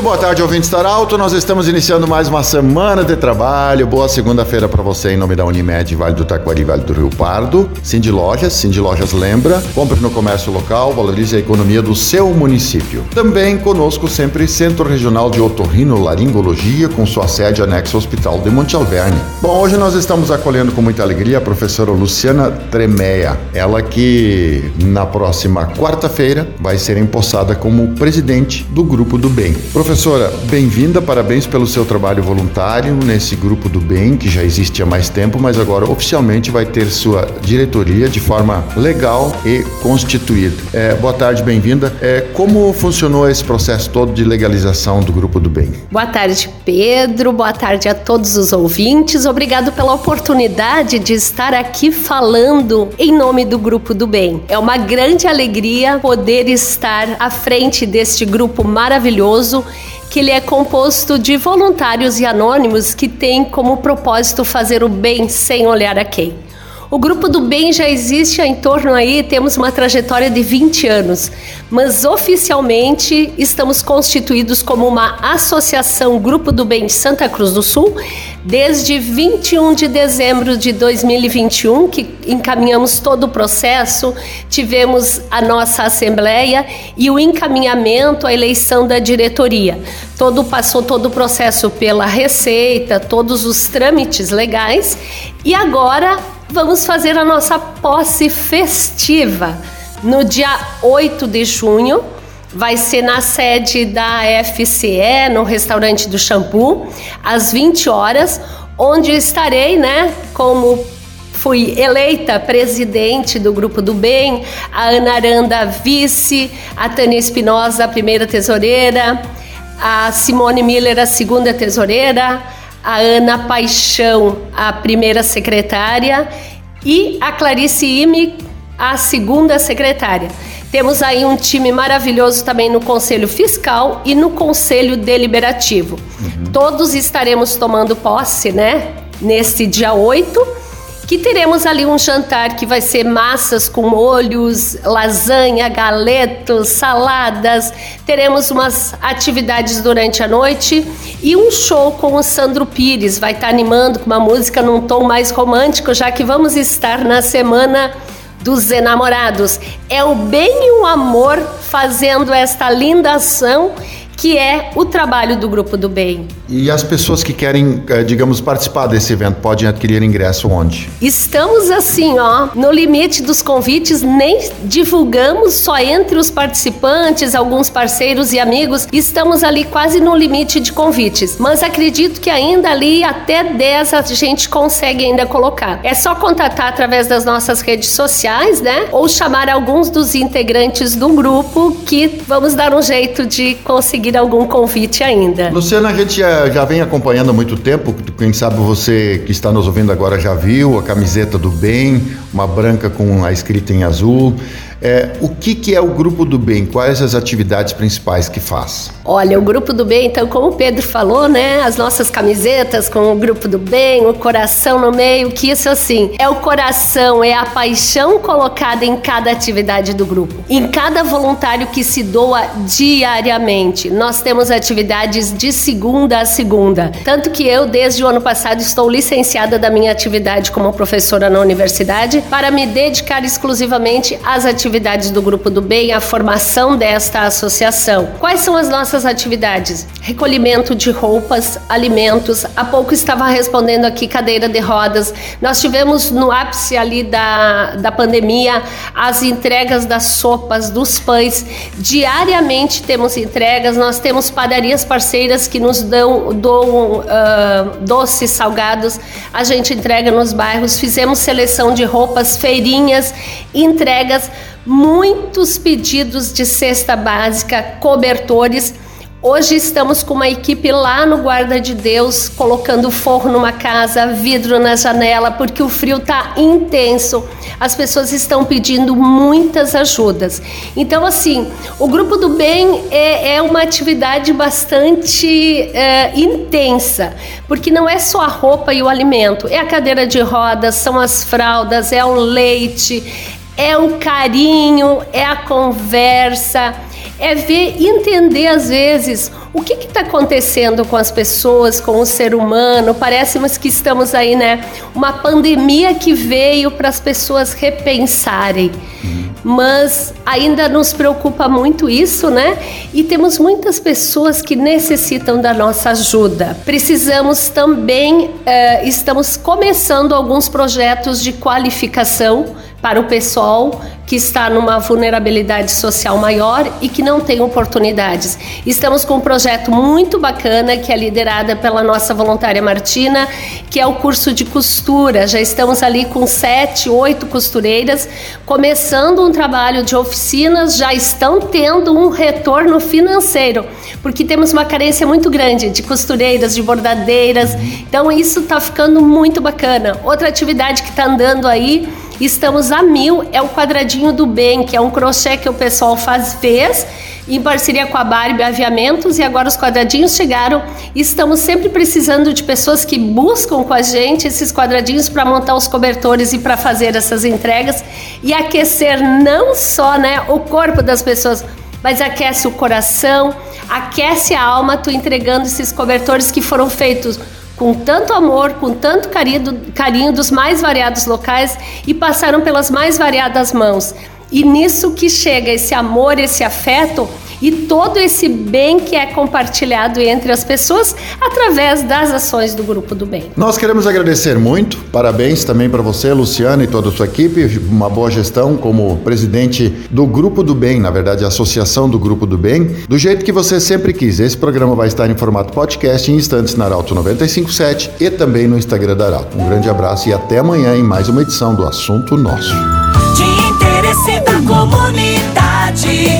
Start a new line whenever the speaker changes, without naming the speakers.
Muito boa tarde, ouvinte Estar Alto. Nós estamos iniciando mais uma semana de trabalho. Boa segunda-feira para você em nome da Unimed, Vale do Taquari, Vale do Rio Pardo. Cindy Lojas, Cindy Lojas lembra, compre no comércio local, valorize a economia do seu município. Também conosco sempre Centro Regional de Otorrino Laringologia, com sua sede anexo ao Hospital de Monte Alverne. Bom, hoje nós estamos acolhendo com muita alegria a professora Luciana Tremeia, ela que na próxima quarta-feira vai ser empossada como presidente do Grupo do Bem. Professora, bem-vinda, parabéns pelo seu trabalho voluntário nesse grupo do bem que já existe há mais tempo, mas agora oficialmente vai ter sua diretoria de forma legal e constituída. É, boa tarde, bem-vinda. É, como funcionou esse processo todo de legalização do grupo do bem?
Boa tarde, Pedro. Boa tarde a todos os ouvintes. Obrigado pela oportunidade de estar aqui falando em nome do grupo do bem. É uma grande alegria poder estar à frente deste grupo maravilhoso que ele é composto de voluntários e anônimos que têm como propósito fazer o bem sem olhar a quem. O grupo do bem já existe há em torno aí, temos uma trajetória de 20 anos, mas oficialmente estamos constituídos como uma associação Grupo do Bem de Santa Cruz do Sul desde 21 de dezembro de 2021, que encaminhamos todo o processo, tivemos a nossa assembleia e o encaminhamento à eleição da diretoria. Todo passou todo o processo pela Receita, todos os trâmites legais e agora vamos fazer a nossa posse festiva no dia 8 de junho. Vai ser na sede da FCE, no restaurante do Shampoo, às 20 horas, onde estarei, né, como fui eleita presidente do Grupo do Bem, a Ana Aranda vice, a Tânia Espinosa, a primeira tesoureira, a Simone Miller, a segunda tesoureira, a Ana Paixão, a primeira secretária, e a Clarice Ime, a segunda secretária. Temos aí um time maravilhoso também no Conselho Fiscal e no Conselho Deliberativo. Uhum. Todos estaremos tomando posse, né? Neste dia 8 que teremos ali um jantar que vai ser massas com molhos, lasanha, galetos, saladas. Teremos umas atividades durante a noite e um show com o Sandro Pires. Vai estar animando com uma música num tom mais romântico, já que vamos estar na semana dos enamorados. É o bem e o amor fazendo esta linda ação que é o trabalho do Grupo do Bem.
E as pessoas que querem, eh, digamos, participar desse evento podem adquirir ingresso onde?
Estamos assim, ó, no limite dos convites, nem divulgamos só entre os participantes, alguns parceiros e amigos, estamos ali quase no limite de convites. Mas acredito que ainda ali até 10 a gente consegue ainda colocar. É só contatar através das nossas redes sociais, né? Ou chamar alguns dos integrantes do grupo que vamos dar um jeito de conseguir algum convite ainda.
Luciana, a gente já vem acompanhando há muito tempo, quem sabe você que está nos ouvindo agora já viu a camiseta do bem, uma branca com a escrita em azul. É, o que, que é o Grupo do Bem? Quais as atividades principais que faz?
Olha, o Grupo do Bem, então, como o Pedro falou, né? As nossas camisetas com o Grupo do Bem, o coração no meio, que isso assim, é o coração, é a paixão colocada em cada atividade do grupo. Em cada voluntário que se doa diariamente. Nós temos atividades de segunda a segunda. Tanto que eu, desde o ano passado, estou licenciada da minha atividade como professora na universidade para me dedicar exclusivamente às atividades do Grupo do Bem, a formação desta associação. Quais são as nossas atividades? Recolhimento de roupas, alimentos. Há pouco estava respondendo aqui cadeira de rodas. Nós tivemos no ápice ali da, da pandemia as entregas das sopas, dos pães. Diariamente temos entregas. Nós temos padarias parceiras que nos dão, dão uh, doces salgados. A gente entrega nos bairros. Fizemos seleção de roupas, feirinhas, entregas muitos pedidos de cesta básica, cobertores. Hoje estamos com uma equipe lá no Guarda de Deus, colocando forro numa casa, vidro na janela, porque o frio está intenso. As pessoas estão pedindo muitas ajudas. Então, assim, o Grupo do Bem é, é uma atividade bastante é, intensa, porque não é só a roupa e o alimento, é a cadeira de rodas, são as fraldas, é o leite, é o carinho, é a conversa é ver, entender às vezes o que está acontecendo com as pessoas, com o ser humano. Parece que estamos aí, né? Uma pandemia que veio para as pessoas repensarem. Mas ainda nos preocupa muito isso, né? E temos muitas pessoas que necessitam da nossa ajuda. Precisamos também, eh, estamos começando alguns projetos de qualificação para o pessoal que está numa vulnerabilidade social maior e que não tem oportunidades. Estamos com um projeto muito bacana que é liderada pela nossa voluntária Martina, que é o curso de costura. Já estamos ali com sete, oito costureiras, começando um trabalho de oficinas, já estão tendo um retorno financeiro, porque temos uma carência muito grande de costureiras, de bordadeiras. Então isso está ficando muito bacana. Outra atividade que está andando aí Estamos a mil, é o quadradinho do bem, que é um crochê que o pessoal faz, fez em parceria com a Barbie Aviamentos e agora os quadradinhos chegaram. Estamos sempre precisando de pessoas que buscam com a gente esses quadradinhos para montar os cobertores e para fazer essas entregas e aquecer não só né, o corpo das pessoas, mas aquece o coração, aquece a alma, tu entregando esses cobertores que foram feitos com tanto amor, com tanto carinho, carinho dos mais variados locais e passaram pelas mais variadas mãos. E nisso que chega esse amor, esse afeto e todo esse bem que é compartilhado entre as pessoas através das ações do Grupo do Bem.
Nós queremos agradecer muito, parabéns também para você, Luciana, e toda a sua equipe, uma boa gestão como presidente do Grupo do Bem, na verdade, a Associação do Grupo do Bem, do jeito que você sempre quis. Esse programa vai estar em formato podcast em instantes na Arauto 957 e também no Instagram da Arauto. Um grande abraço e até amanhã em mais uma edição do Assunto Nosso.
De interesse da comunidade.